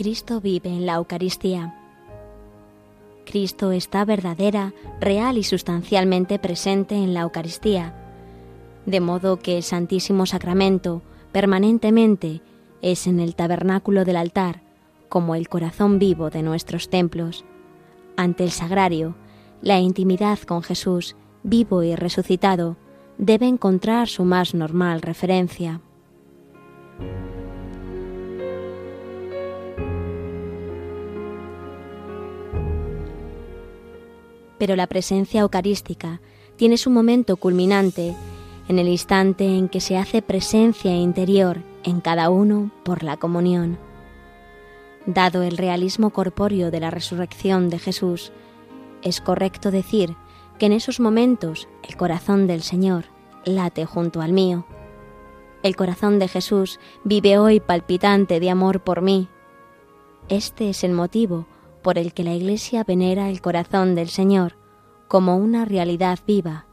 Cristo vive en la Eucaristía. Cristo está verdadera, real y sustancialmente presente en la Eucaristía, de modo que el Santísimo Sacramento permanentemente es en el tabernáculo del altar como el corazón vivo de nuestros templos. Ante el sagrario, la intimidad con Jesús, vivo y resucitado, debe encontrar su más normal referencia. Pero la presencia eucarística tiene su momento culminante en el instante en que se hace presencia interior en cada uno por la comunión. Dado el realismo corpóreo de la resurrección de Jesús, es correcto decir que en esos momentos el corazón del Señor late junto al mío. El corazón de Jesús vive hoy palpitante de amor por mí. Este es el motivo por el que la Iglesia venera el corazón del Señor como una realidad viva.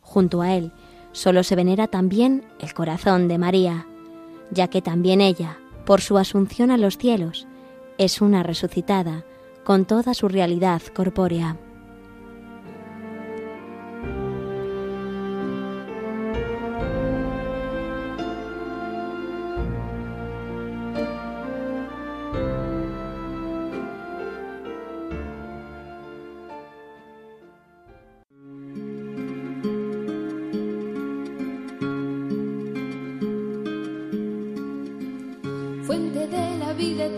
Junto a él solo se venera también el corazón de María, ya que también ella, por su asunción a los cielos, es una resucitada con toda su realidad corpórea.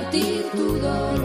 compartir tu.